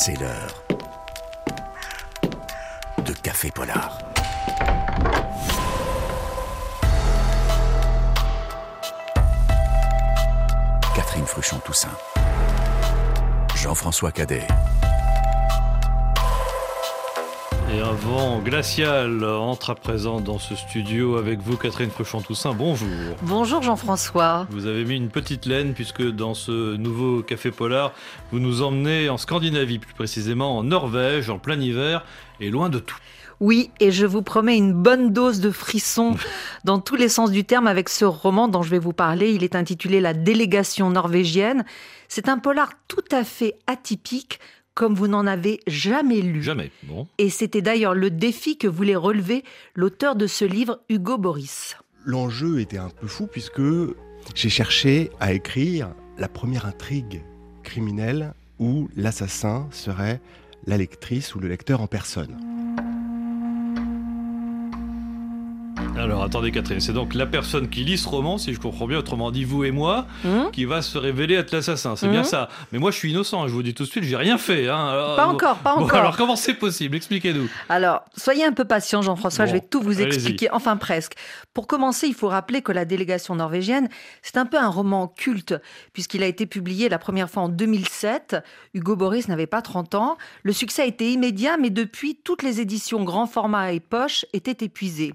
C'est l'heure de Café Polar. Catherine Fruchon-Toussaint. Jean-François Cadet. Et un vent glacial entre à présent dans ce studio avec vous, Catherine Fruchon-Toussaint. Bonjour. Bonjour Jean-François. Vous avez mis une petite laine puisque dans ce nouveau café polar, vous nous emmenez en Scandinavie, plus précisément en Norvège, en plein hiver et loin de tout. Oui, et je vous promets une bonne dose de frissons dans tous les sens du terme avec ce roman dont je vais vous parler. Il est intitulé La délégation norvégienne. C'est un polar tout à fait atypique comme vous n'en avez jamais lu. Jamais, bon. Et c'était d'ailleurs le défi que voulait relever l'auteur de ce livre, Hugo Boris. L'enjeu était un peu fou puisque j'ai cherché à écrire la première intrigue criminelle où l'assassin serait la lectrice ou le lecteur en personne. Alors attendez Catherine, c'est donc la personne qui lit ce roman, si je comprends bien, autrement dit vous et moi, Hum qui va se révéler être l'assassin. C'est bien ça. Mais moi je suis innocent, je vous dis tout de suite, j'ai rien fait. hein. Alors, Pas encore, pas bon, encore. alors comment c'est possible? Expliquez-nous. Alors, soyez un peu patient, Jean-François, Bon, je vais tout vous expliquer, enfin presque. Pour commencer, il faut rappeler que La délégation norvégienne, c'est un peu un roman culte, puisqu'il a été publié la première fois en 2007. Hugo Boris n'avait pas 30 ans. Le succès a été immédiat, mais depuis, toutes les éditions grand format et poche étaient épuisées.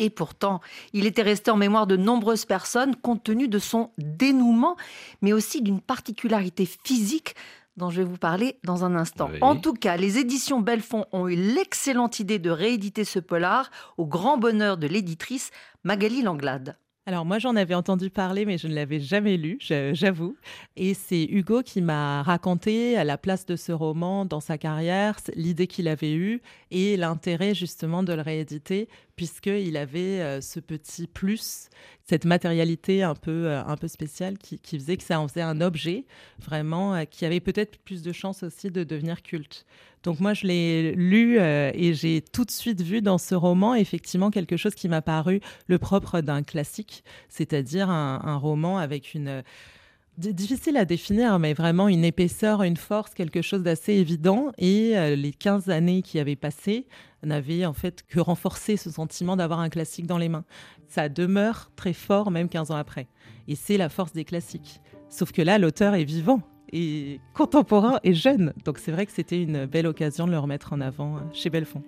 Et pourtant, il était resté en mémoire de nombreuses personnes compte tenu de son dénouement, mais aussi d'une particularité physique dont je vais vous parler dans un instant. Oui. En tout cas, les éditions Belfond ont eu l'excellente idée de rééditer ce polar au grand bonheur de l'éditrice Magali Langlade. Alors moi j'en avais entendu parler mais je ne l'avais jamais lu, j'avoue. Et c'est Hugo qui m'a raconté à la place de ce roman dans sa carrière l'idée qu'il avait eue et l'intérêt justement de le rééditer puisqu'il avait euh, ce petit plus, cette matérialité un peu, euh, un peu spéciale qui, qui faisait que ça en faisait un objet vraiment euh, qui avait peut-être plus de chances aussi de devenir culte. Donc moi, je l'ai lu euh, et j'ai tout de suite vu dans ce roman effectivement quelque chose qui m'a paru le propre d'un classique, c'est-à-dire un, roman avec une... euh, difficile à définir, mais vraiment une épaisseur, une force, quelque chose d'assez évident. Et euh, les 15 années qui avaient passé n'avaient en fait que renforcé ce sentiment d'avoir un classique dans les mains. Ça demeure très fort même 15 ans après. Et c'est la force des classiques. Sauf que là, l'auteur est vivant et contemporain et jeune. Donc c'est vrai que c'était une belle occasion de le remettre en avant euh, chez Belfond.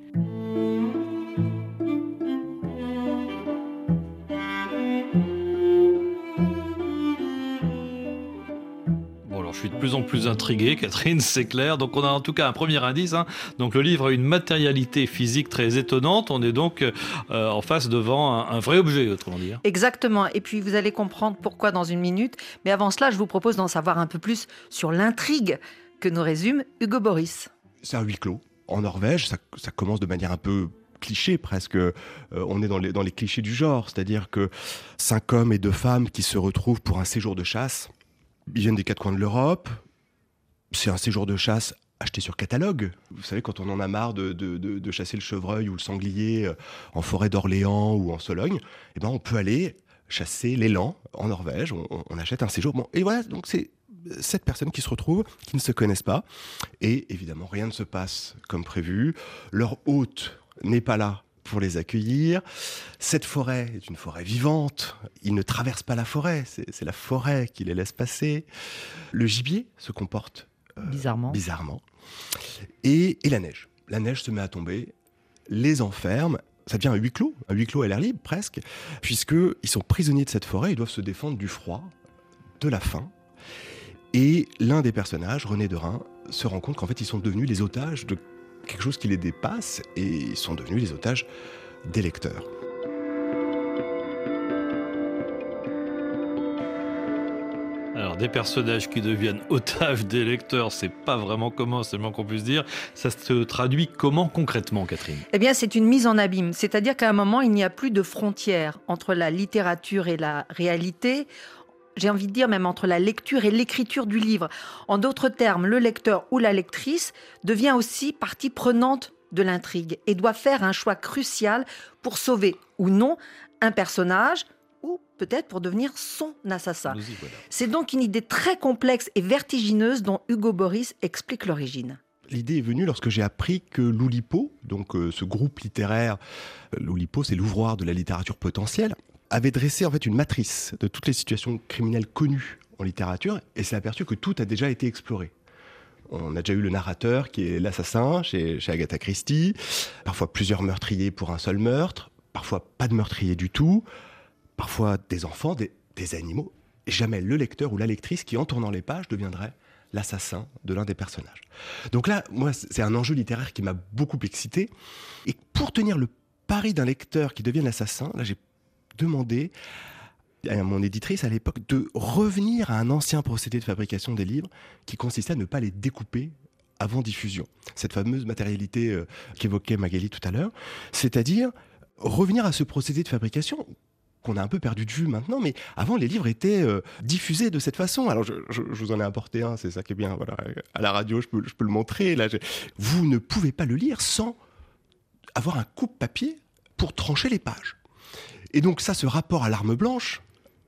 Suis de plus en plus intrigué, Catherine, c'est clair. Donc on a en tout cas un premier indice. hein. Donc le livre a une matérialité physique très étonnante. On est donc euh, en face devant un, un vrai objet, autrement dire. Exactement. Et puis vous allez comprendre pourquoi dans une minute. Mais avant cela, je vous propose d'en savoir un peu plus sur l'intrigue que nous résume Hugo Boris. C'est un huis clos. En Norvège, ça, ça commence de manière un peu cliché presque. Euh, on est dans les, dans les clichés du genre, c'est-à-dire que cinq hommes et deux femmes qui se retrouvent pour un séjour de chasse. Ils viennent des quatre coins de l'Europe. C'est un séjour de chasse acheté sur catalogue. Vous savez, quand on en a marre de, de- de- chasser le chevreuil ou le sanglier euh, en forêt d'Orléans ou en Sologne, eh ben, on peut aller chasser l'élan en Norvège. On achète un séjour. Bon, et voilà, donc c'est sept personnes qui se retrouvent, qui ne se connaissent pas. Et évidemment, rien ne se passe comme prévu. Leur hôte n'est pas là pour les accueillir. Cette forêt est une forêt vivante. Ils ne traversent pas la forêt, c'est la forêt qui les laisse passer. Le gibier se comporte Bizarrement. bizarrement. Et, et la neige. La neige se met à tomber, les enferme. Ça devient un huis clos, un huis clos à l'air libre presque, puisqu'ils sont prisonniers de cette forêt, ils doivent se défendre du froid, de la faim. Et l'un des personnages, René de Rhin, se rend compte qu'en fait ils sont devenus les otages de quelque chose qui les dépasse et ils sont devenus les otages des lecteurs. Alors des personnages qui deviennent otages des lecteurs, c'est pas vraiment comment, c'est le moins qu'on puisse dire. Ça se traduit comment concrètement, Catherine? Eh bien, c'est une mise en abîme. C'est-à-dire qu'à un moment, il n'y a plus de frontières entre la littérature et la réalité. J'ai envie de dire même entre la lecture et l'écriture du livre. En d'autres termes, le lecteur ou la lectrice devient aussi partie prenante de l'intrigue et doit faire un choix crucial pour sauver ou non un personnage, ou peut-être pour devenir son assassin. Voilà. C'est donc une idée très complexe et vertigineuse dont Hugo Boris explique l'origine. L'idée est venue lorsque j'ai appris que l'Oulipo, donc euh, ce groupe littéraire, euh, l'Oulipo c'est l'ouvroir de la littérature potentielle, avait dressé en fait une matrice de toutes les situations criminelles connues en littérature et s'est aperçu que tout a déjà été exploré. On a déjà eu le narrateur qui est l'assassin chez, Agatha Christie, parfois plusieurs meurtriers pour un seul meurtre, parfois pas de meurtrier du tout, parfois des enfants, des, des animaux, et jamais le lecteur ou la lectrice qui en tournant les pages deviendrait l'assassin de l'un des personnages. Donc là, moi, c'est un enjeu littéraire qui m'a beaucoup excité. Et pour tenir le pari d'un lecteur qui devienne l'assassin, là, j'ai demandé à mon éditrice à l'époque de revenir à un ancien procédé de fabrication des livres qui consistait à ne pas les découper avant diffusion. Cette fameuse matérialité euh, qu'évoquait Magali tout à l'heure, c'est-à-dire revenir à ce procédé de fabrication qu'on a un peu perdu de vue maintenant, mais avant les livres étaient euh, diffusés de cette façon. Alors je, je- vous en ai apporté un, c'est ça qui est bien. Voilà, à la radio, je peux, je peux le montrer. Là, vous ne pouvez pas le lire sans avoir un coupe-papier pour trancher les pages. Et donc ça, ce rapport à l'arme blanche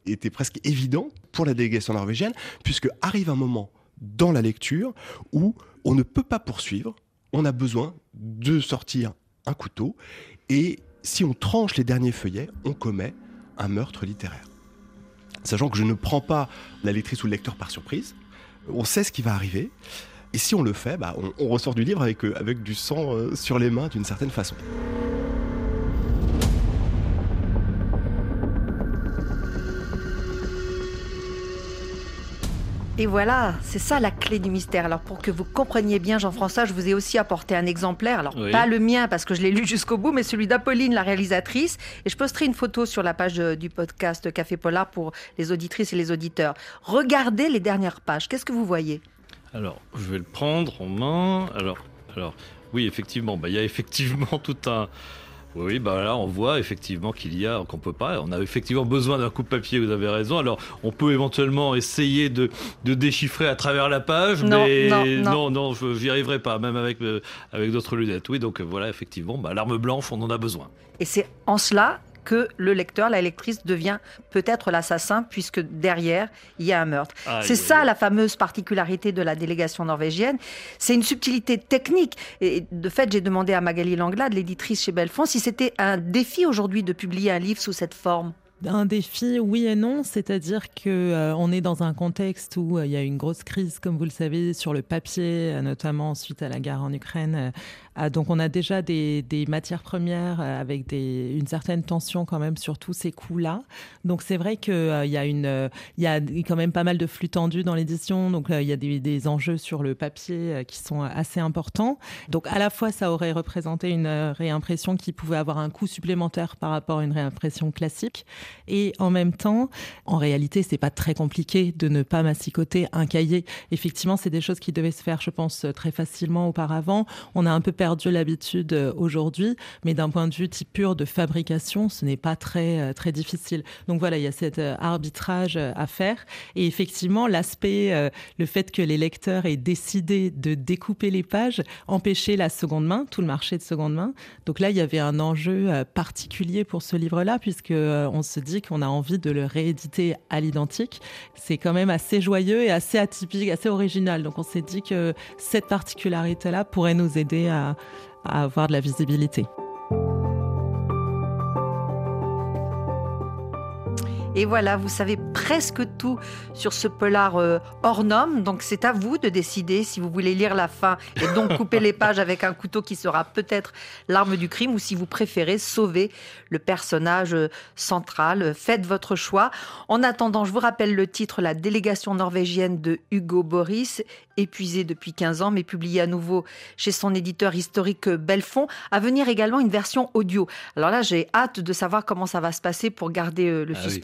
était presque évident pour la délégation norvégienne, puisque arrive un moment dans la lecture où on ne peut pas poursuivre, on a besoin de sortir un couteau, et si on tranche les derniers feuillets, on commet un meurtre littéraire. Sachant que je ne prends pas la lectrice ou le lecteur par surprise, on sait ce qui va arriver, et si on le fait, bah, on, ressort du livre avec, euh, du sang euh, sur les mains d'une certaine façon. Et voilà, c'est ça la clé du mystère. Alors pour que vous compreniez bien, Jean-François, je vous ai aussi apporté un exemplaire. Alors Oui. pas le mien parce que je l'ai lu jusqu'au bout, mais celui d'Apolline, la réalisatrice. Et je posterai une photo sur la page euh, du podcast Café Polar pour les auditrices et les auditeurs. Regardez les dernières pages. Qu'est-ce que vous voyez? Alors, je vais le prendre en main. Alors, alors oui, effectivement, bah, il y a effectivement tout un. Oui, bah là, on voit effectivement qu'il y a, qu'on peut pas. On a effectivement besoin d'un coupe-papier. Vous avez raison. Alors, on peut éventuellement essayer de, de déchiffrer à travers la page, Non, mais non, non. non, je j'y arriverai pas, même avec euh, avec d'autres lunettes. Oui, donc euh, voilà, effectivement, bah, l'arme blanche, on en a besoin. Et c'est en cela que le lecteur, la lectrice devient peut-être l'assassin puisque derrière, il y a un meurtre. Aïe, C'est ça la fameuse particularité de la délégation norvégienne. C'est une subtilité technique. Et de fait, j'ai demandé à Magali Langlade, l'éditrice chez Belfond, si c'était un défi aujourd'hui de publier un livre sous cette forme. Un défi, oui et non, c'est-à-dire que euh, on est dans un contexte où euh, il y a une grosse crise, comme vous le savez, sur le papier, euh, notamment suite à la guerre en Ukraine. Euh, ah, donc on a déjà des, matières premières euh, avec une certaine tension quand même sur tous ces coûts-là. Donc c'est vrai qu'il euh, y a quand même pas mal de flux tendus dans l'édition. Donc là, il y a des, des enjeux sur le papier euh, qui sont assez importants. Donc à la fois, ça aurait représenté une euh, réimpression qui pouvait avoir un coût supplémentaire par rapport à une réimpression classique. Et en même temps, en réalité, c'est pas très compliqué de ne pas massicoter un cahier. Effectivement, c'est des choses qui devaient se faire, je pense, très facilement auparavant. On a un peu perdu l'habitude euh, aujourd'hui, mais d'un point de vue type pur de fabrication, ce n'est pas très euh, très difficile. Donc voilà, il y a cet euh, arbitrage à faire. Et effectivement, l'aspect, le fait que les lecteurs aient décidé de découper les pages, empêchait la seconde main, tout le marché de seconde main. Donc là, il y avait un enjeu particulier pour ce livre-là, puisque on se dit qu'on a envie de le rééditer à l'identique. C'est quand même assez joyeux et assez atypique, assez original. Donc on s'est dit que cette particularité-là pourrait nous aider à, à avoir de la visibilité. Et voilà, vous savez presque tout sur ce polar euh, hors norme. Donc c'est à vous de décider si vous voulez lire la fin et donc couper les pages avec un couteau qui sera peut-être l'arme du crime ou si vous préférez sauver le personnage euh, central. Faites votre choix. En attendant, je vous rappelle le titre La délégation norvégienne de Hugo Boris, épuisé depuis 15 ans mais publié à nouveau chez son éditeur historique euh, Belfond. À venir également une version audio. Alors là, j'ai hâte de savoir comment ça va se passer pour garder euh, le Ah oui.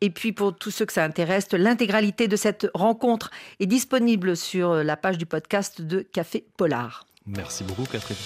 Et puis pour tous ceux que ça intéresse, l'intégralité de cette rencontre est disponible sur la page du podcast de Café Polar. Merci beaucoup, Catherine.